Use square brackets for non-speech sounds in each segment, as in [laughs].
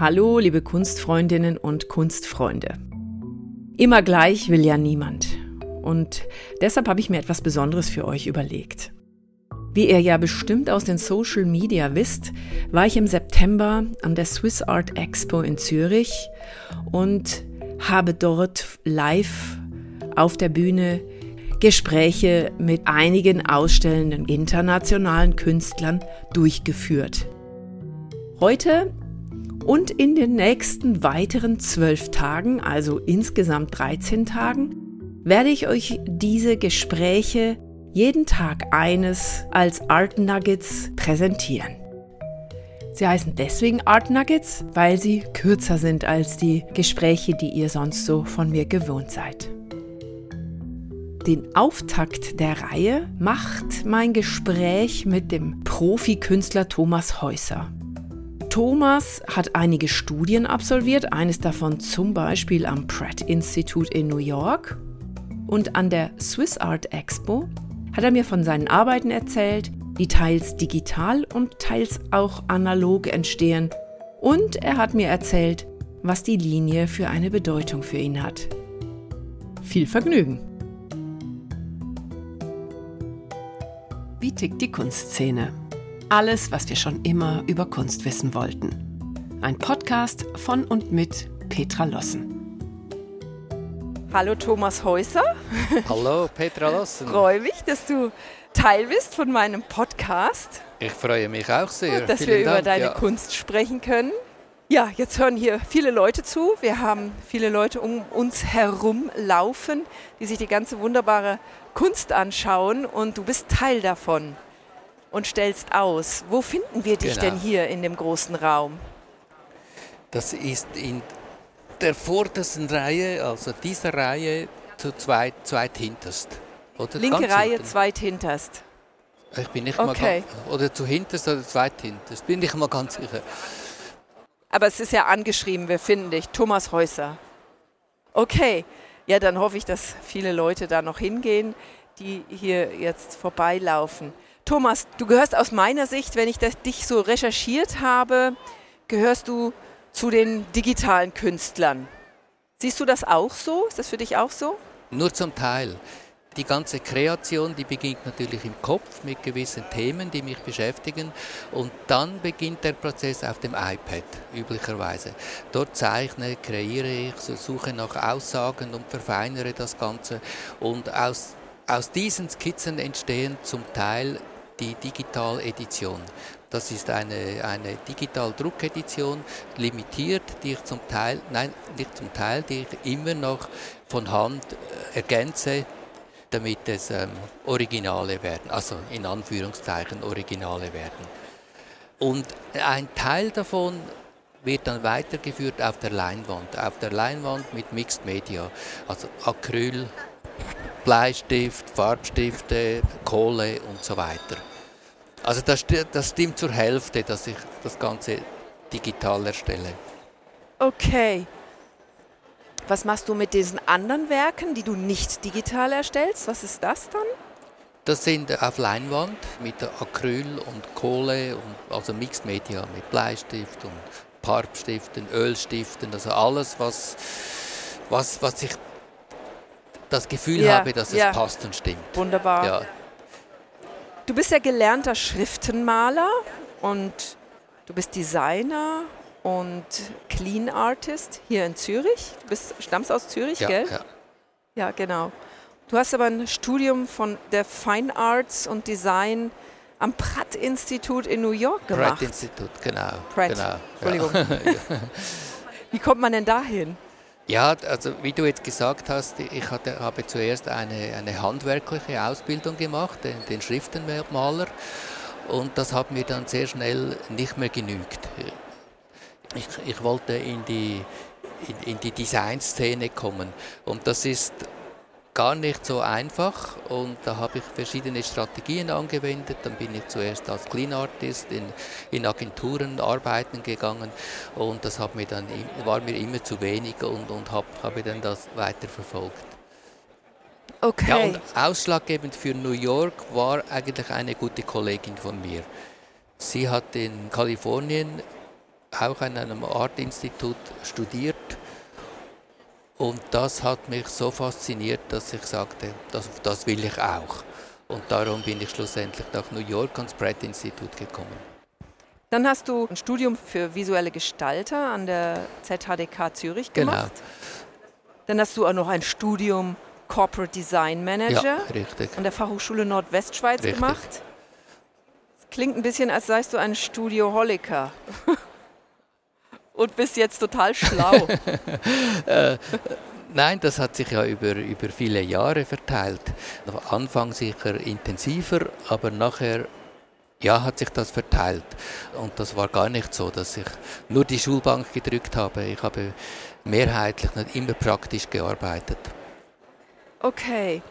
Hallo, liebe Kunstfreundinnen und Kunstfreunde. Immer gleich will ja niemand. Und deshalb habe ich mir etwas Besonderes für euch überlegt. Wie ihr ja bestimmt aus den Social Media wisst, war ich im September an der Swiss Art Expo in Zürich und habe dort live auf der Bühne Gespräche mit einigen ausstellenden internationalen Künstlern durchgeführt. Heute und in den nächsten weiteren zwölf Tagen, also insgesamt 13 Tagen, werde ich euch diese Gespräche jeden Tag eines als Art Nuggets präsentieren. Sie heißen deswegen Art Nuggets, weil sie kürzer sind als die Gespräche, die ihr sonst so von mir gewohnt seid. Den Auftakt der Reihe macht mein Gespräch mit dem Profikünstler Thomas Häuser. Thomas hat einige Studien absolviert, eines davon zum Beispiel am Pratt Institute in New York. Und an der Swiss Art Expo hat er mir von seinen Arbeiten erzählt, die teils digital und teils auch analog entstehen. Und er hat mir erzählt, was die Linie für eine Bedeutung für ihn hat. Viel Vergnügen! Wie tickt die Kunstszene? Alles, was wir schon immer über Kunst wissen wollten. Ein Podcast von und mit Petra Lossen. Hallo Thomas Häuser. Hallo Petra Lossen. [laughs] Freue mich, dass du Teil bist von meinem Podcast. Ich freue mich auch sehr. Dass Vielen wir Dank, über deine ja. Kunst sprechen können. Ja, jetzt hören hier viele Leute zu. Wir haben viele Leute um uns herum laufen, die sich die ganze wunderbare Kunst anschauen und du bist Teil davon und stellst aus. Wo finden wir dich genau. denn hier in dem großen Raum? Das ist in der vordersten Reihe, also dieser Reihe, zu zweit, zweithinterst. Oder Linke Reihe, hinten. zweithinterst. Ich bin nicht okay. mal ganz, oder zu hinterst oder zweithinterst, bin ich mal ganz sicher. Aber es ist ja angeschrieben, wir finden dich, Thomas Häuser. Okay, ja, dann hoffe ich, dass viele Leute da noch hingehen, die hier jetzt vorbeilaufen. Thomas, du gehörst aus meiner Sicht, wenn ich das, dich so recherchiert habe, gehörst du zu den digitalen Künstlern. Siehst du das auch so? Ist das für dich auch so? Nur zum Teil. Die ganze Kreation, die beginnt natürlich im Kopf mit gewissen Themen, die mich beschäftigen. Und dann beginnt der Prozess auf dem iPad, üblicherweise. Dort zeichne, kreiere ich, suche nach Aussagen und verfeinere das Ganze. Und aus, aus diesen Skizzen entstehen zum Teil die Digital-Edition. Das ist eine, eine Digital-Druckedition, limitiert, die ich zum Teil, nein, nicht zum Teil, die ich immer noch von Hand äh, ergänze, damit es ähm, Originale werden, also in Anführungszeichen Originale werden. Und ein Teil davon wird dann weitergeführt auf der Leinwand, auf der Leinwand mit Mixed Media, also Acryl, Bleistift, Farbstifte, Kohle und so weiter. Also das, das stimmt zur Hälfte, dass ich das Ganze digital erstelle. Okay. Was machst du mit diesen anderen Werken, die du nicht digital erstellst? Was ist das dann? Das sind auf Leinwand mit Acryl und Kohle, und also Mixed Media mit Bleistift und Farbstiften, Ölstiften, also alles, was, was, was ich das Gefühl ja, habe, dass ja. es passt und stimmt. Wunderbar. Ja. Du bist ja gelernter Schriftenmaler und du bist Designer und Clean Artist hier in Zürich. Du bist, stammst aus Zürich, ja, gell? Ja. ja, genau. Du hast aber ein Studium von der Fine Arts und Design am Pratt-Institut in New York gemacht. Pratt-Institut, genau. Pratt, genau, Entschuldigung. [laughs] Wie kommt man denn dahin? Ja, also wie du jetzt gesagt hast, ich hatte, habe zuerst eine, eine handwerkliche Ausbildung gemacht, den, den Schriftenmaler, und das hat mir dann sehr schnell nicht mehr genügt. Ich, ich wollte in die, in, in die Designszene kommen und das ist gar nicht so einfach und da habe ich verschiedene Strategien angewendet. Dann bin ich zuerst als Clean Artist in, in Agenturen arbeiten gegangen und das hat mir dann, war mir immer zu wenig und, und hab, habe dann das weiterverfolgt. Okay. Ja, und ausschlaggebend für New York war eigentlich eine gute Kollegin von mir. Sie hat in Kalifornien auch an einem Artinstitut studiert. Und das hat mich so fasziniert, dass ich sagte, das, das will ich auch. Und darum bin ich schlussendlich nach New York ans Pratt Institut gekommen. Dann hast du ein Studium für visuelle Gestalter an der ZHDK Zürich Genau. gemacht. Dann hast du auch noch ein Studium Corporate Design Manager Ja, richtig. an der Fachhochschule Nordwestschweiz Richtig. gemacht. Das klingt ein bisschen, als seist du ein Studioholiker. [laughs] Und bist jetzt total schlau. [laughs] Nein, das hat sich ja über, über viele Jahre verteilt. Am Anfang sicher intensiver, aber nachher ja, hat sich das verteilt. Und das war gar nicht so, dass ich nur die Schulbank gedrückt habe. Ich habe mehrheitlich nicht immer praktisch gearbeitet. Okay.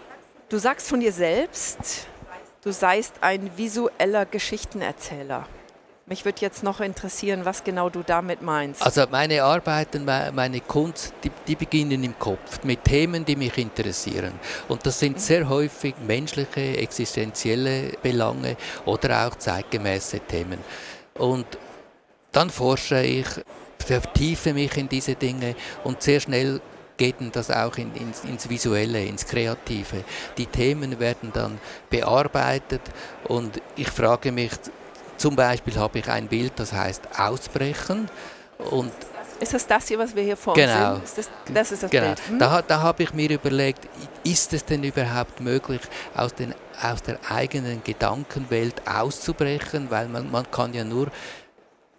Du sagst von dir selbst, du seist ein visueller Geschichtenerzähler. Mich würde jetzt noch interessieren, was genau du damit meinst. Also meine Arbeiten, me- meine Kunst, die, die beginnen im Kopf mit Themen, die mich interessieren. Und das sind sehr häufig menschliche, existenzielle Belange oder auch zeitgemäße Themen. Und dann forsche ich, vertiefe mich in diese Dinge und sehr schnell geht das auch in, ins, ins Visuelle, ins Kreative. Die Themen werden dann bearbeitet und ich frage mich, zum Beispiel habe ich ein Bild, das heißt Ausbrechen und ist das das hier, was wir hier vor Genau. uns sehen? Ist das, das ist das Genau. Bild. Hm? Da, da habe ich mir überlegt, ist es denn überhaupt möglich, aus, den, aus der eigenen Gedankenwelt auszubrechen? Weil man, man kann ja nur,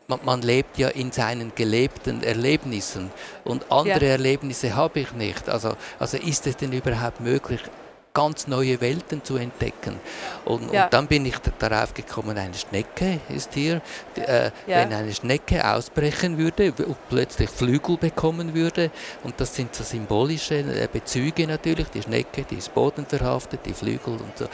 man, man lebt ja in seinen gelebten Erlebnissen und andere Ja. Erlebnisse habe ich nicht. Also, also ist es denn überhaupt möglich, ganz neue Welten zu entdecken. Und, Ja. und dann bin ich darauf gekommen, eine Schnecke ist hier. Die, Äh, Ja. Wenn eine Schnecke ausbrechen würde und plötzlich Flügel bekommen würde, und das sind so symbolische äh, Bezüge natürlich, die Schnecke, die ist bodenverhaftet, die Flügel und so.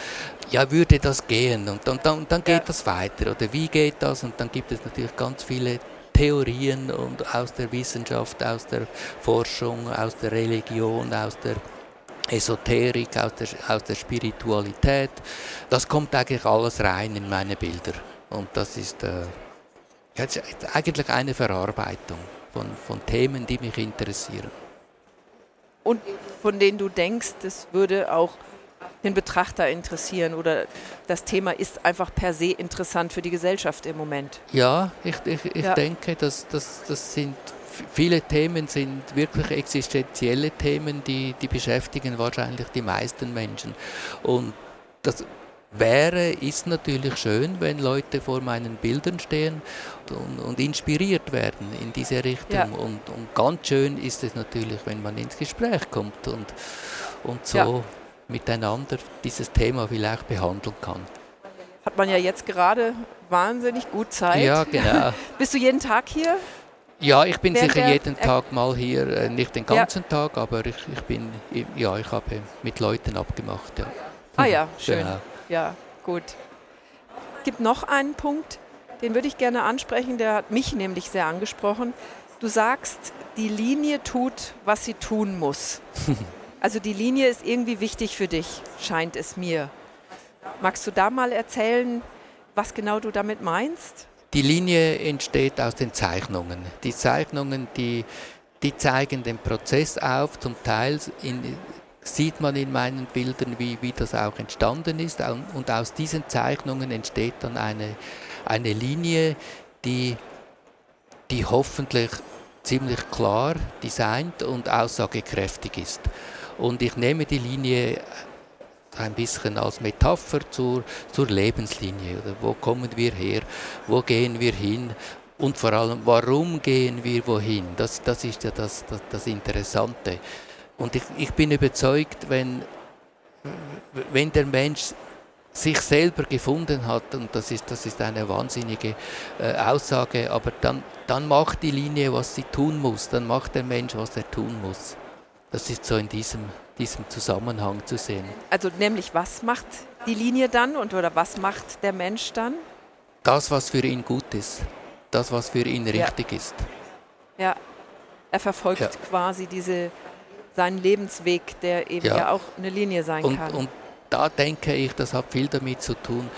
Ja, würde das gehen? Und dann, dann, dann geht Ja. das weiter. Oder wie geht das? Und dann gibt es natürlich ganz viele Theorien und aus der Wissenschaft, aus der Forschung, aus der Religion, aus der Esoterik, aus der, aus der Spiritualität. Das kommt eigentlich alles rein in meine Bilder. Und das ist, äh, eigentlich eine Verarbeitung von, von Themen, die mich interessieren. Und von denen du denkst, das würde auch den Betrachter interessieren oder das Thema ist einfach per se interessant für die Gesellschaft im Moment. Ja, ich, ich, ich Ja. denke, dass das, das sind viele Themen sind wirklich existenzielle Themen, die, die beschäftigen wahrscheinlich die meisten Menschen. Und das wäre, ist natürlich schön, wenn Leute vor meinen Bildern stehen und, und inspiriert werden in diese Richtung. Ja. Und, und ganz schön ist es natürlich, wenn man ins Gespräch kommt und, und so Ja. miteinander dieses Thema vielleicht behandeln kann. Hat man ja jetzt gerade wahnsinnig gut Zeit. Ja, genau. [laughs] Bist du jeden Tag hier? Ja, ich bin sicher jeden Tag mal hier, äh, nicht den Ja. ganzen Tag, aber ich, ich bin, ja, ich habe mit Leuten abgemacht. Ja. Ah ja, schön. Genau. Ja, gut. Gibt noch einen Punkt, den würde ich gerne ansprechen, der hat mich nämlich sehr angesprochen. Du sagst, die Linie tut, was sie tun muss. [laughs] Also die Linie ist irgendwie wichtig für dich, scheint es mir. Magst du da mal erzählen, was genau du damit meinst? Die Linie entsteht aus den Zeichnungen. Die Zeichnungen, die, die zeigen den Prozess auf. Zum Teil in, sieht man in meinen Bildern, wie, wie das auch entstanden ist. Und aus diesen Zeichnungen entsteht dann eine, eine Linie, die, die hoffentlich ziemlich klar designt und aussagekräftig ist. Und ich nehme die Linie ein bisschen als Metapher zur, zur Lebenslinie. Oder wo kommen wir her? Wo gehen wir hin? Und vor allem, warum gehen wir wohin? Das, das ist ja das, das, das Interessante. Und ich, ich bin überzeugt, wenn, wenn der Mensch sich selber gefunden hat, und das ist, das ist eine wahnsinnige äh, Aussage, aber dann, dann macht die Linie, was sie tun muss, dann macht der Mensch, was er tun muss. Das ist so in diesem, diesem Zusammenhang zu sehen. Also nämlich, was macht die Linie dann und oder was macht der Mensch dann? Das, was für ihn gut ist, das, was für ihn Ja. richtig ist. Ja, er verfolgt Ja. quasi diese, seinen Lebensweg, der eben ja, Ja. auch eine Linie sein Und, kann. und da denke ich, das hat viel damit zu tun,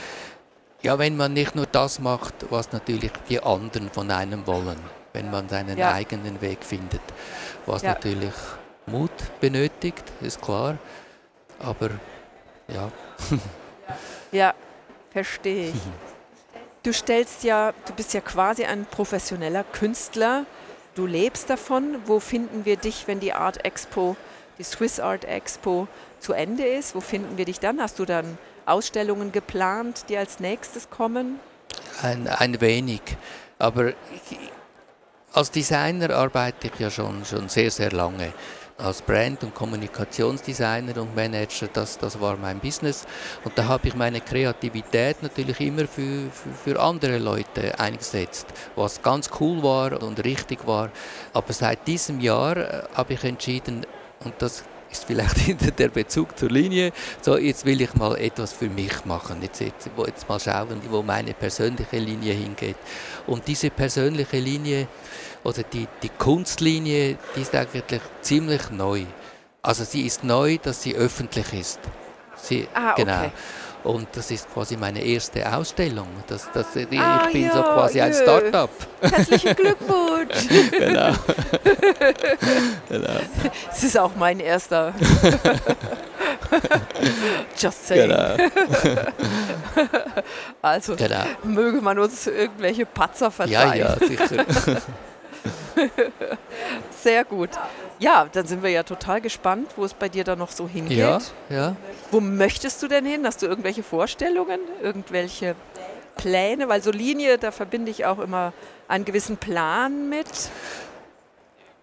ja, wenn man nicht nur das macht, was natürlich die anderen von einem wollen. wenn man seinen eigenen Weg findet. Was natürlich Mut benötigt, ist klar. Aber ja, Ja, [laughs] verstehe ich. Du stellst ja, du bist ja quasi ein professioneller Künstler. Du lebst davon. Wo finden wir dich, wenn die Art Expo, die Swiss Art Expo zu Ende ist? Wo finden wir dich dann? Hast du dann Ausstellungen geplant, die als nächstes kommen? ein, ein wenig. Aber ich, als Designer arbeite ich ja schon, schon sehr, sehr lange. Als Brand- und Kommunikationsdesigner und Manager, das, das war mein Business. Und da habe ich meine Kreativität natürlich immer für, für, für andere Leute eingesetzt, was ganz cool war und richtig war. Aber seit diesem Jahr äh, habe ich entschieden, und das ist vielleicht [laughs] hinter der Bezug zur Linie. So, jetzt will ich mal etwas für mich machen. Jetzt, jetzt, jetzt mal schauen, wo meine persönliche Linie hingeht. Und diese persönliche Linie oder die, die Kunstlinie, die ist eigentlich ziemlich neu. Also sie ist neu, dass sie öffentlich ist. Sie, Ah, okay. Genau. Und das ist quasi meine erste Ausstellung. Das, das, ich Ah, bin so ja, quasi ein jö. Start-up. Herzlichen Glückwunsch! [laughs] genau. [laughs] genau. Es ist auch mein erster. [laughs] Just saying. Genau. Also genau. möge man uns irgendwelche Patzer Ja, verzeihen. ja, sicher. Sehr gut. Ja, dann sind wir ja total gespannt, wo es bei dir da noch so hingeht. ja, ja. Wo möchtest du denn hin? Hast du irgendwelche Vorstellungen, irgendwelche Pläne? Weil so Linie, da verbinde ich auch immer einen gewissen Plan mit.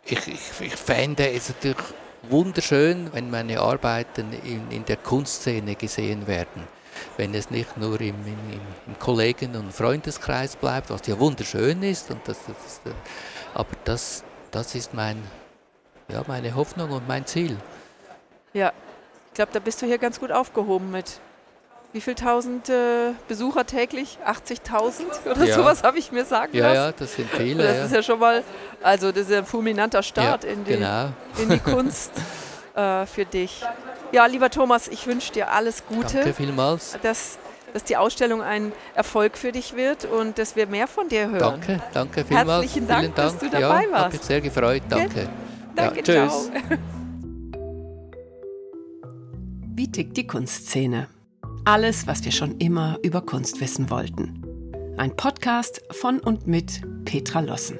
Ich, ich, ich fände es natürlich wunderschön, wenn meine Arbeiten in, in der Kunstszene gesehen werden. Wenn es nicht nur im, im, im Kollegen- und Freundeskreis bleibt, was ja wunderschön ist. Und das, das ist, äh, aber das, das ist mein, ja, meine Hoffnung und mein Ziel. Ja, ich glaube, da bist du hier ganz gut aufgehoben mit. Wie viel tausend äh, Besucher täglich? 80.000 oder Ja. sowas habe ich mir sagen Ja, lassen. ja, das sind viele. Das ja. ist ja schon mal, also das ist ja ein fulminanter Start ja, in, die, genau. in die Kunst [laughs] äh, für dich. Ja, lieber Thomas, ich wünsche dir alles Gute, Danke vielmals. dass, dass die Ausstellung ein Erfolg für dich wird und dass wir mehr von dir hören. Danke, danke vielmals. Herzlichen Dank, Vielen dass du dabei ja, Hat warst. mich sehr gefreut. Danke. Danke, ja, tschüss. ciao. [laughs] Wie tickt die Kunstszene? Alles, was wir schon immer über Kunst wissen wollten. Ein Podcast von und mit Petra Lossen.